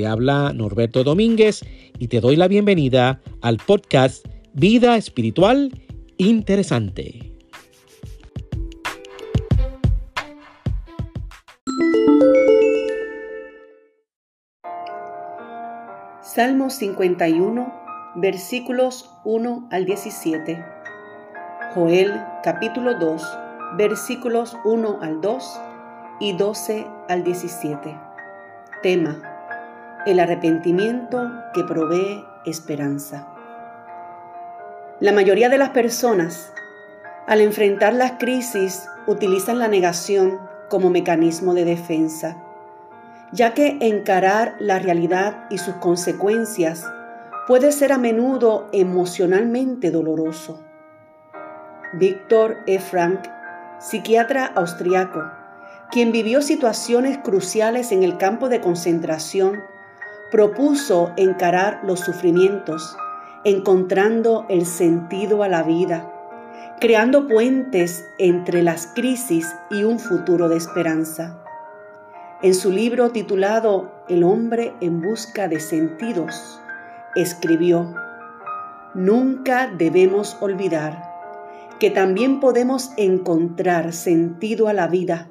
Te habla Norberto Domínguez y te doy la bienvenida al podcast Vida Espiritual Interesante. Salmo 51, versículos 1 al 17. Joel capítulo 2, versículos 1 al 2 y 12 al 17. Tema el arrepentimiento que provee esperanza. La mayoría de las personas, al enfrentar las crisis, utilizan la negación como mecanismo de defensa, ya que encarar la realidad y sus consecuencias puede ser a menudo emocionalmente doloroso. Víctor E. Frank, psiquiatra austriaco, quien vivió situaciones cruciales en el campo de concentración propuso encarar los sufrimientos, encontrando el sentido a la vida, creando puentes entre las crisis y un futuro de esperanza. En su libro titulado El hombre en busca de sentidos, escribió, Nunca debemos olvidar que también podemos encontrar sentido a la vida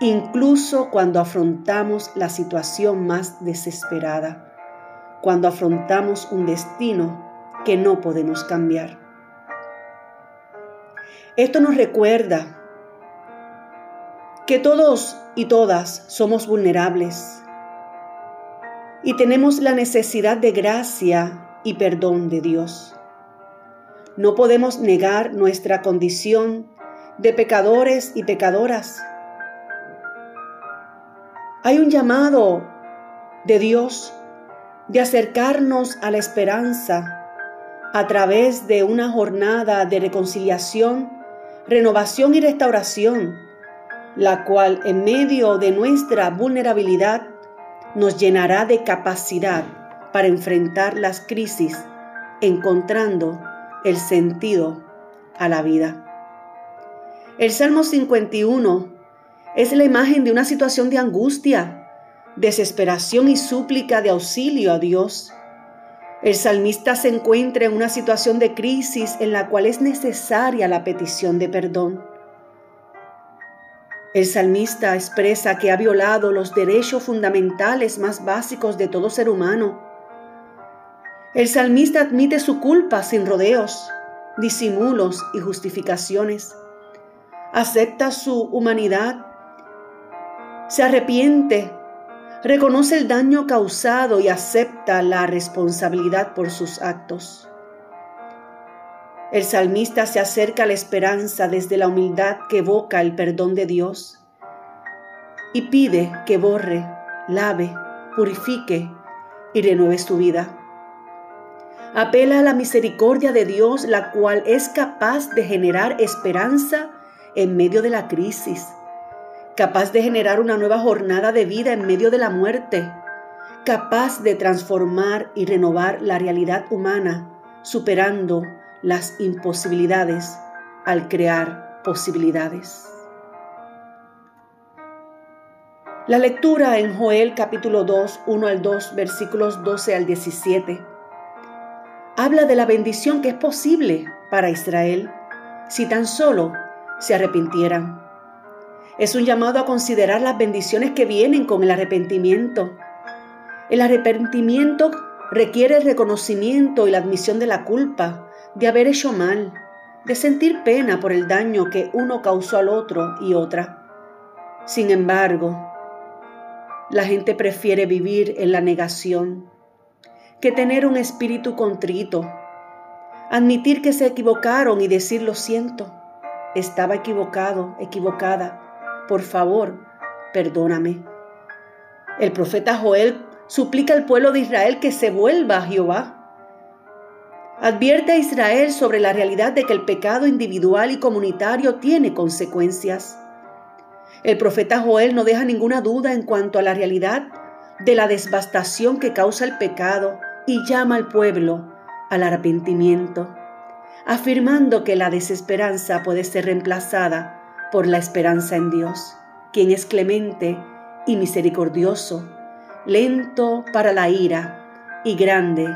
incluso cuando afrontamos la situación más desesperada, cuando afrontamos un destino que no podemos cambiar. Esto nos recuerda que todos y todas somos vulnerables y tenemos la necesidad de gracia y perdón de Dios. No podemos negar nuestra condición de pecadores y pecadoras hay un llamado de Dios de acercarnos a la esperanza a través de una jornada de reconciliación, renovación y restauración, la cual en medio de nuestra vulnerabilidad nos llenará de capacidad para enfrentar las crisis, encontrando el sentido a la vida. El Salmo 51 es la imagen de una situación de angustia, desesperación y súplica de auxilio a Dios. El salmista se encuentra en una situación de crisis en la cual es necesaria la petición de perdón. El salmista expresa que ha violado los derechos fundamentales más básicos de todo ser humano. El salmista admite su culpa sin rodeos, disimulos y justificaciones. Acepta su humanidad se arrepiente, reconoce el daño causado y acepta la responsabilidad por sus actos. El salmista se acerca a la esperanza desde la humildad que evoca el perdón de Dios y pide que borre, lave, purifique y renueve su vida. Apela a la misericordia de Dios, la cual es capaz de generar esperanza en medio de la crisis capaz de generar una nueva jornada de vida en medio de la muerte, capaz de transformar y renovar la realidad humana, superando las imposibilidades al crear posibilidades. La lectura en Joel capítulo 2, 1 al 2, versículos 12 al 17, habla de la bendición que es posible para Israel si tan solo se arrepintieran. Es un llamado a considerar las bendiciones que vienen con el arrepentimiento. El arrepentimiento requiere el reconocimiento y la admisión de la culpa, de haber hecho mal, de sentir pena por el daño que uno causó al otro y otra. Sin embargo, la gente prefiere vivir en la negación que tener un espíritu contrito, admitir que se equivocaron y decir lo siento, estaba equivocado, equivocada por favor, perdóname. El profeta Joel suplica al pueblo de Israel que se vuelva a Jehová, Advierte a Israel sobre la realidad de que el pecado individual y comunitario tiene consecuencias. El profeta Joel no deja ninguna duda en cuanto a la realidad de la devastación que causa el pecado y llama al pueblo al arrepentimiento, afirmando que la desesperanza puede ser reemplazada por la esperanza en Dios, quien es clemente y misericordioso, lento para la ira y grande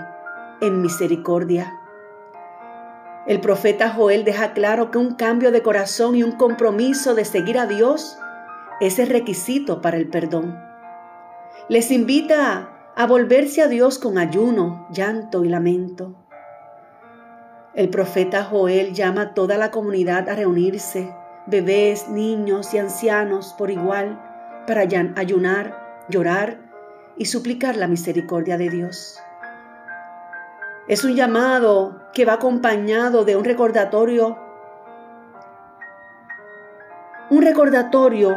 en misericordia. El profeta Joel deja claro que un cambio de corazón y un compromiso de seguir a Dios es el requisito para el perdón. Les invita a volverse a Dios con ayuno, llanto y lamento. El profeta Joel llama a toda la comunidad a reunirse, bebés, niños y ancianos por igual, para ayunar, llorar y suplicar la misericordia de Dios. Es un llamado que va acompañado de un recordatorio, un recordatorio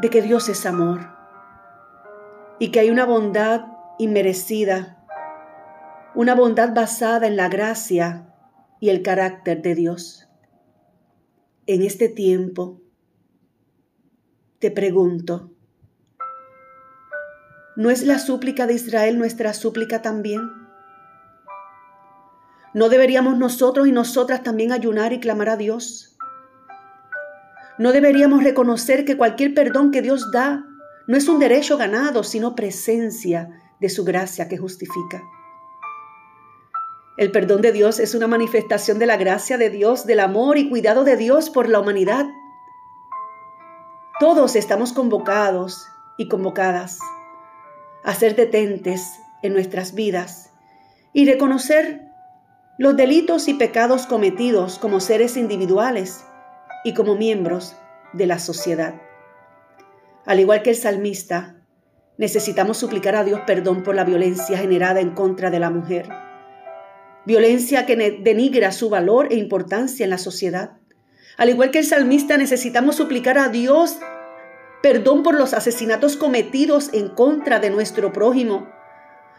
de que Dios es amor y que hay una bondad inmerecida, una bondad basada en la gracia y el carácter de Dios. En este tiempo, te pregunto, ¿no es la súplica de Israel nuestra súplica también? ¿No deberíamos nosotros y nosotras también ayunar y clamar a Dios? ¿No deberíamos reconocer que cualquier perdón que Dios da no es un derecho ganado, sino presencia de su gracia que justifica? El perdón de Dios es una manifestación de la gracia de Dios, del amor y cuidado de Dios por la humanidad. Todos estamos convocados y convocadas a ser detentes en nuestras vidas y reconocer los delitos y pecados cometidos como seres individuales y como miembros de la sociedad. Al igual que el salmista, necesitamos suplicar a Dios perdón por la violencia generada en contra de la mujer, violencia que denigra su valor e importancia en la sociedad. Al igual que el salmista, necesitamos suplicar a Dios perdón por los asesinatos cometidos en contra de nuestro prójimo,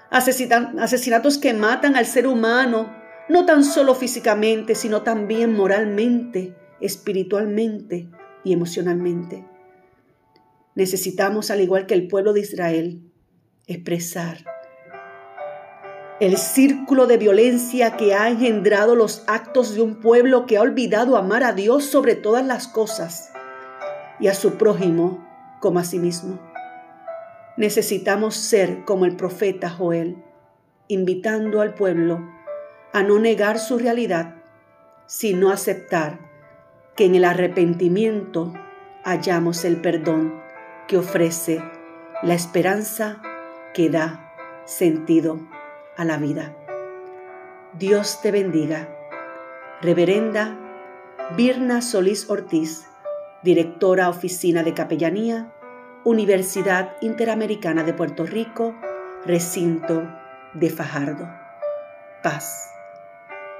asesinatos que matan al ser humano no tan solo físicamente, sino también moralmente, espiritualmente y emocionalmente. Necesitamos, al igual que el pueblo de Israel, expresar el círculo de violencia que ha engendrado los actos de un pueblo que ha olvidado amar a Dios sobre todas las cosas y a su prójimo como a sí mismo. Necesitamos ser como el profeta Joel, invitando al pueblo a no negar su realidad, sino aceptar que en el arrepentimiento hallamos el perdón que ofrece la esperanza que da sentido a la vida. Dios te bendiga. Reverenda Birna Solís Ortiz, directora Oficina de Capellanía, Universidad Interamericana de Puerto Rico, recinto de Fajardo. Paz.